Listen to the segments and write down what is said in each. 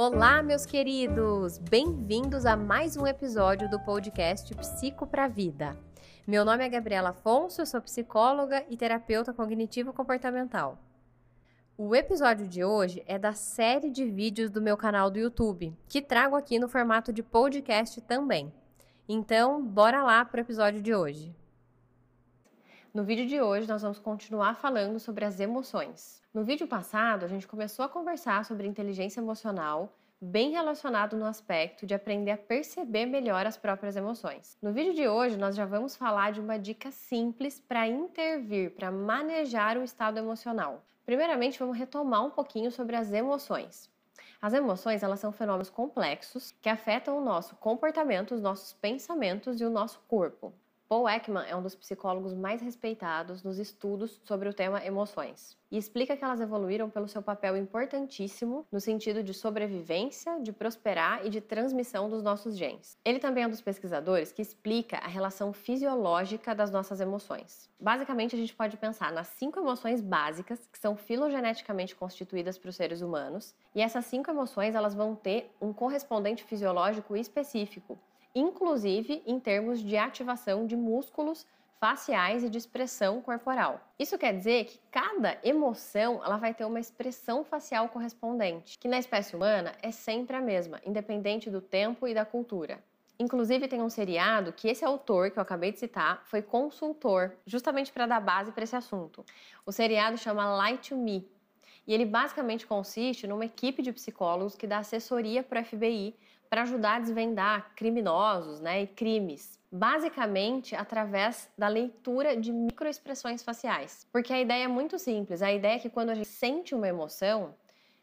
Olá, meus queridos! Bem-vindos a mais um episódio do podcast Psico para Vida. Meu nome é Gabriela Afonso, eu sou psicóloga e terapeuta cognitivo-comportamental. O episódio de hoje é da série de vídeos do meu canal do YouTube, que trago aqui no formato de podcast também. Então, bora lá para o episódio de hoje. No vídeo de hoje, nós vamos continuar falando sobre as emoções. No vídeo passado, a gente começou a conversar sobre inteligência emocional, bem relacionado no aspecto de aprender a perceber melhor as próprias emoções. No vídeo de hoje, nós já vamos falar de uma dica simples para intervir, para manejar o estado emocional. Primeiramente, vamos retomar um pouquinho sobre as emoções. As emoções, elas são fenômenos complexos que afetam o nosso comportamento, os nossos pensamentos e o nosso corpo. Paul Ekman é um dos psicólogos mais respeitados nos estudos sobre o tema emoções e explica que elas evoluíram pelo seu papel importantíssimo no sentido de sobrevivência, de prosperar e de transmissão dos nossos genes. Ele também é um dos pesquisadores que explica a relação fisiológica das nossas emoções. Basicamente, a gente pode pensar nas cinco emoções básicas que são filogeneticamente constituídas para os seres humanos, e essas cinco emoções elas vão ter um correspondente fisiológico específico inclusive em termos de ativação de músculos faciais e de expressão corporal. Isso quer dizer que cada emoção ela vai ter uma expressão facial correspondente, que na espécie humana é sempre a mesma, independente do tempo e da cultura. Inclusive tem um seriado que esse autor que eu acabei de citar foi consultor, justamente para dar base para esse assunto. O seriado chama Light to Me. E ele basicamente consiste numa equipe de psicólogos que dá assessoria para o FBI para ajudar a desvendar criminosos né, e crimes, basicamente através da leitura de microexpressões faciais. Porque a ideia é muito simples: a ideia é que quando a gente sente uma emoção,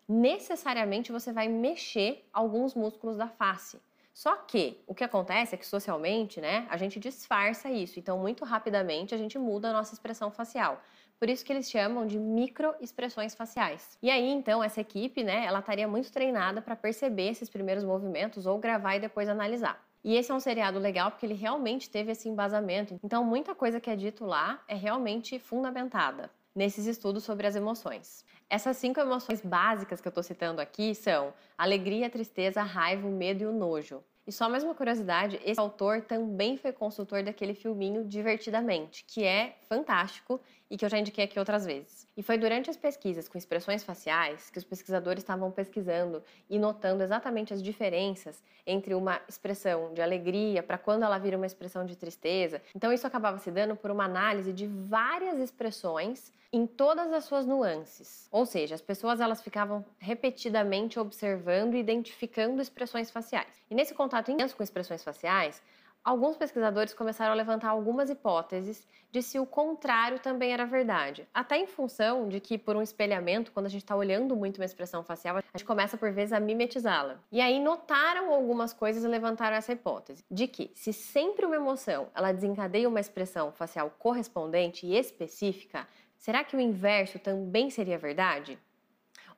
necessariamente você vai mexer alguns músculos da face. Só que o que acontece é que socialmente, né, a gente disfarça isso. Então, muito rapidamente a gente muda a nossa expressão facial. Por isso que eles chamam de microexpressões faciais. E aí, então, essa equipe, né, ela estaria muito treinada para perceber esses primeiros movimentos ou gravar e depois analisar. E esse é um seriado legal porque ele realmente teve esse embasamento. Então, muita coisa que é dito lá é realmente fundamentada nesses estudos sobre as emoções. Essas cinco emoções básicas que eu estou citando aqui são alegria, tristeza, raiva, medo e o nojo. E só mais uma curiosidade, esse autor também foi consultor daquele filminho Divertidamente, que é fantástico e que eu já indiquei aqui outras vezes. E foi durante as pesquisas com expressões faciais que os pesquisadores estavam pesquisando e notando exatamente as diferenças entre uma expressão de alegria para quando ela vira uma expressão de tristeza. Então isso acabava se dando por uma análise de várias expressões em todas as suas nuances. Ou seja, as pessoas elas ficavam repetidamente observando e identificando expressões faciais. E nesse contato intenso com expressões faciais, alguns pesquisadores começaram a levantar algumas hipóteses de se o contrário também era verdade. Até em função de que, por um espelhamento, quando a gente está olhando muito uma expressão facial, a gente começa por vezes a mimetizá-la. E aí notaram algumas coisas e levantaram essa hipótese de que, se sempre uma emoção ela desencadeia uma expressão facial correspondente e específica, será que o inverso também seria verdade?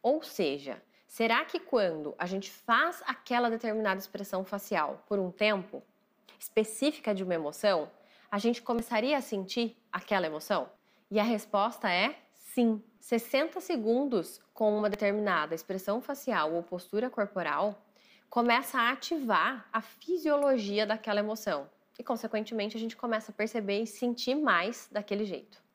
Ou seja, será que quando a gente faz aquela determinada expressão facial por um tempo, específica de uma emoção, a gente começaria a sentir aquela emoção? E a resposta é sim. 60 segundos com uma determinada expressão facial ou postura corporal começa a ativar a fisiologia daquela emoção. E, consequentemente, a gente começa a perceber e sentir mais daquele jeito.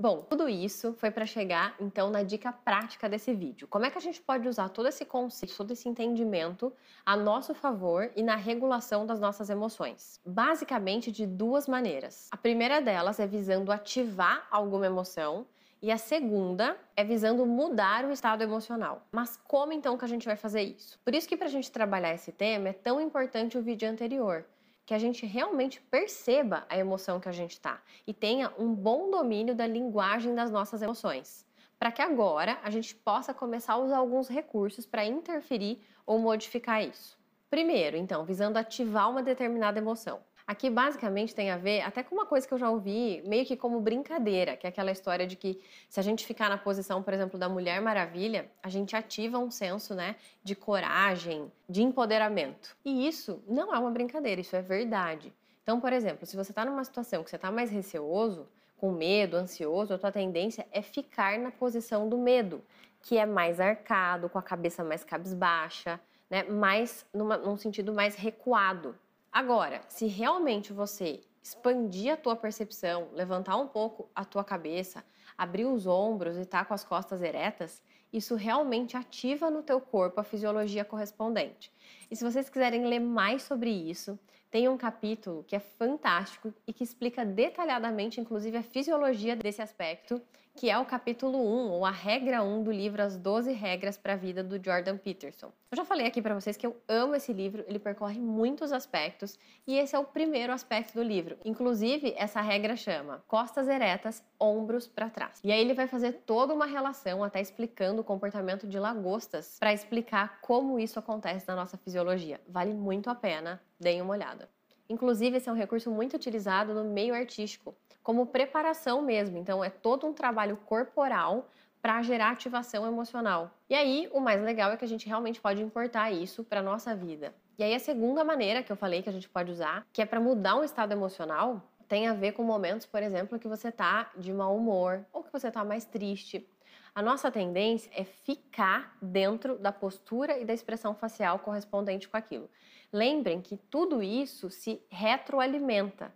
Bom, tudo isso foi para chegar então na dica prática desse vídeo. Como é que a gente pode usar todo esse conceito, todo esse entendimento a nosso favor e na regulação das nossas emoções? Basicamente de duas maneiras. A primeira delas é visando ativar alguma emoção e a segunda é visando mudar o estado emocional. Mas como então que a gente vai fazer isso? Por isso que para a gente trabalhar esse tema é tão importante o vídeo anterior, que a gente realmente perceba a emoção que a gente está e tenha um bom domínio da linguagem das nossas emoções, para que agora a gente possa começar a usar alguns recursos para interferir ou modificar isso. Primeiro, então, visando ativar uma determinada emoção. Aqui basicamente tem a ver até com uma coisa que eu já ouvi meio que como brincadeira, que é aquela história de que se a gente ficar na posição, por exemplo, da Mulher Maravilha, a gente ativa um senso, né, de coragem, de empoderamento. E isso não é uma brincadeira, isso é verdade. Então, por exemplo, se você está numa situação que você está mais receoso, com medo, ansioso, a tua tendência é ficar na posição do medo, que é mais arcado, com a cabeça mais cabisbaixa, né? Mais numa, num sentido mais recuado. Agora, se realmente você expandir a tua percepção, levantar um pouco a tua cabeça, abrir os ombros e estar tá com as costas eretas, isso realmente ativa no teu corpo a fisiologia correspondente. E se vocês quiserem ler mais sobre isso, tem um capítulo que é fantástico e que explica detalhadamente, inclusive, a fisiologia desse aspecto que é o capítulo 1, ou a regra 1 do livro As 12 Regras para a Vida do Jordan Peterson. Eu já falei aqui para vocês que eu amo esse livro, ele percorre muitos aspectos e esse é o primeiro aspecto do livro. Inclusive, essa regra chama costas eretas, ombros para trás. E aí ele vai fazer toda uma relação, até explicando o comportamento de lagostas, para explicar como isso acontece na nossa fisiologia. Vale muito a pena, deem uma olhada. Inclusive, esse é um recurso muito utilizado no meio artístico como preparação mesmo. Então, é todo um trabalho corporal para gerar ativação emocional. E aí, o mais legal é que a gente realmente pode importar isso para nossa vida. E aí, a segunda maneira que eu falei que a gente pode usar, que é para mudar um estado emocional, tem a ver com momentos, por exemplo, que você tá de mau humor ou que você tá mais triste. A nossa tendência é ficar dentro da postura e da expressão facial correspondente com aquilo. Lembrem que tudo isso se retroalimenta.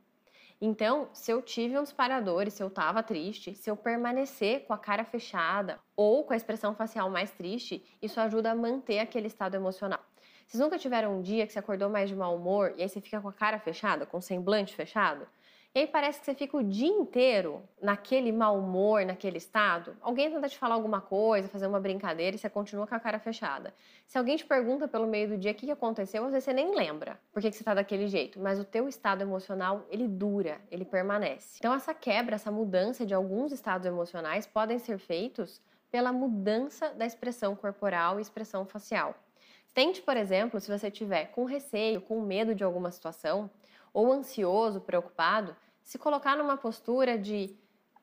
Então, se eu tive uns paradores, se eu tava triste, se eu permanecer com a cara fechada ou com a expressão facial mais triste, isso ajuda a manter aquele estado emocional. Vocês nunca tiveram um dia que você acordou mais de mau humor e aí você fica com a cara fechada, com o semblante fechado? E aí parece que você fica o dia inteiro naquele mau humor, naquele estado. Alguém tenta te falar alguma coisa, fazer uma brincadeira e você continua com a cara fechada. Se alguém te pergunta pelo meio do dia o que aconteceu, às vezes você nem lembra por que você está daquele jeito. Mas o teu estado emocional, ele dura, ele permanece. Então essa quebra, essa mudança de alguns estados emocionais podem ser feitos pela mudança da expressão corporal e expressão facial. Tente, por exemplo, se você tiver com receio, com medo de alguma situação, ou ansioso, preocupado, se colocar numa postura de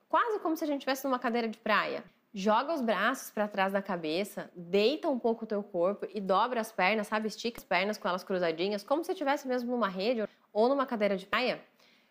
quase como se a gente estivesse numa cadeira de praia. Joga os braços para trás da cabeça, deita um pouco o teu corpo e dobra as pernas, sabe? Estica as pernas com elas cruzadinhas, como se estivesse mesmo numa rede ou numa cadeira de praia.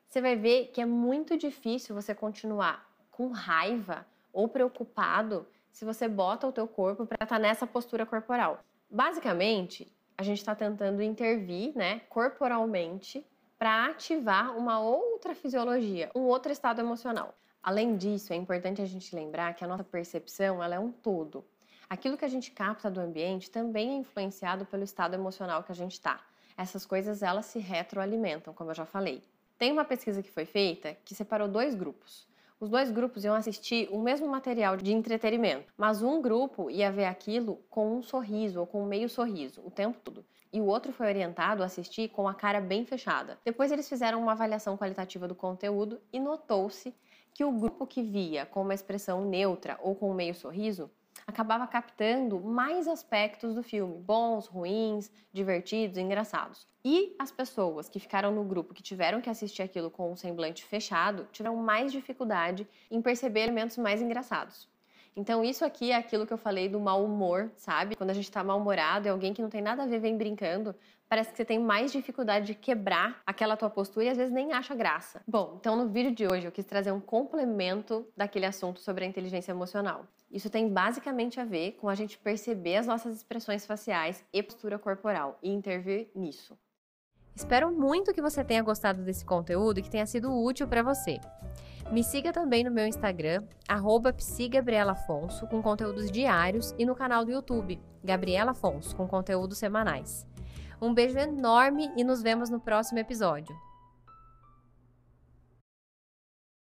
Você vai ver que é muito difícil você continuar com raiva ou preocupado se você bota o teu corpo para estar tá nessa postura corporal. Basicamente, a gente está tentando intervir, né, corporalmente para ativar uma outra fisiologia, um outro estado emocional. Além disso, é importante a gente lembrar que a nossa percepção ela é um todo. Aquilo que a gente capta do ambiente também é influenciado pelo estado emocional que a gente está. Essas coisas elas se retroalimentam, como eu já falei. Tem uma pesquisa que foi feita que separou dois grupos. Os dois grupos iam assistir o mesmo material de entretenimento, mas um grupo ia ver aquilo com um sorriso ou com um meio sorriso o tempo todo e o outro foi orientado a assistir com a cara bem fechada. Depois eles fizeram uma avaliação qualitativa do conteúdo e notou-se que o grupo que via com uma expressão neutra ou com um meio sorriso acabava captando mais aspectos do filme, bons, ruins, divertidos, engraçados. E as pessoas que ficaram no grupo que tiveram que assistir aquilo com um semblante fechado tiveram mais dificuldade em perceber elementos mais engraçados. Então, isso aqui é aquilo que eu falei do mau humor, sabe? Quando a gente tá mal-humorado e alguém que não tem nada a ver vem brincando, parece que você tem mais dificuldade de quebrar aquela tua postura e às vezes nem acha graça. Bom, então no vídeo de hoje eu quis trazer um complemento daquele assunto sobre a inteligência emocional. Isso tem basicamente a ver com a gente perceber as nossas expressões faciais e postura corporal e intervir nisso. Espero muito que você tenha gostado desse conteúdo e que tenha sido útil para você. Me siga também no meu Instagram, psigabrielafonso, com conteúdos diários, e no canal do YouTube, Gabriela Afonso, com conteúdos semanais. Um beijo enorme e nos vemos no próximo episódio.